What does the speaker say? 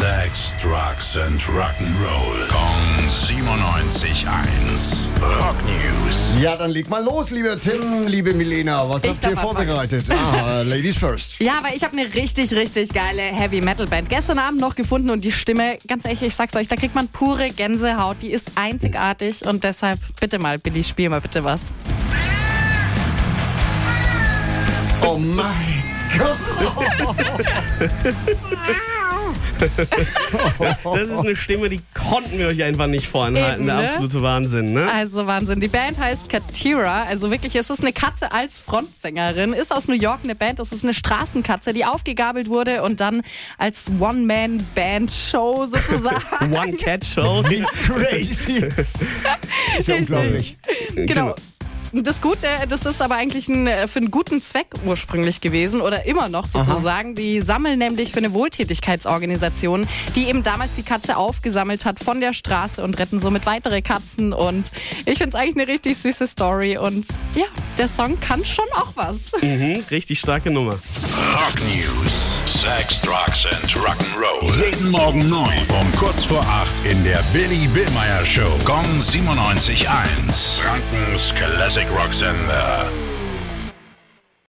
Sex, Drugs and Rock'n'Roll. Kong 97.1. Rock News. Ja, dann leg mal los, lieber Tim, liebe Milena. Was Ich habt ihr vorbereitet? Ah, Ladies first. Ja, aber ich habe eine richtig, richtig geile Heavy Metal Band gestern Abend noch gefunden und die Stimme, ganz ehrlich, ich sag's euch, da kriegt man pure Gänsehaut. Die ist einzigartig und deshalb bitte mal, Billy, spiel mal bitte was. Oh mein Gott. Das ist eine Stimme, die konnten wir euch einfach nicht vorenthalten. Eben, Der ne? absolute Wahnsinn, ne? Also Wahnsinn. Die Band heißt Katira. Also wirklich, es ist eine Katze als Frontsängerin. Ist aus New York eine Band. Es ist eine Straßenkatze, die aufgegabelt wurde und dann als One-Man-Band-Show sozusagen. One-Cat-Show. Wie crazy. Ist ja unglaublich. genau. Das Gute, das ist aber eigentlich ein, äh, für einen guten Zweck ursprünglich gewesen oder immer noch sozusagen. Die sammeln nämlich für eine Wohltätigkeitsorganisation, die eben damals die Katze aufgesammelt hat von der Straße und retten somit weitere Katzen. Und ich finde es eigentlich eine richtig süße Story. Und ja, der Song kann schon auch was. Mhm, richtig starke Nummer. Rock News. Sex, Drugs and Rock'n'Roll. Jeden Morgen 9 um kurz vor 8 in der Billy Billmeyer Show. Gong 97.1. Frankens Classic Rock Sender.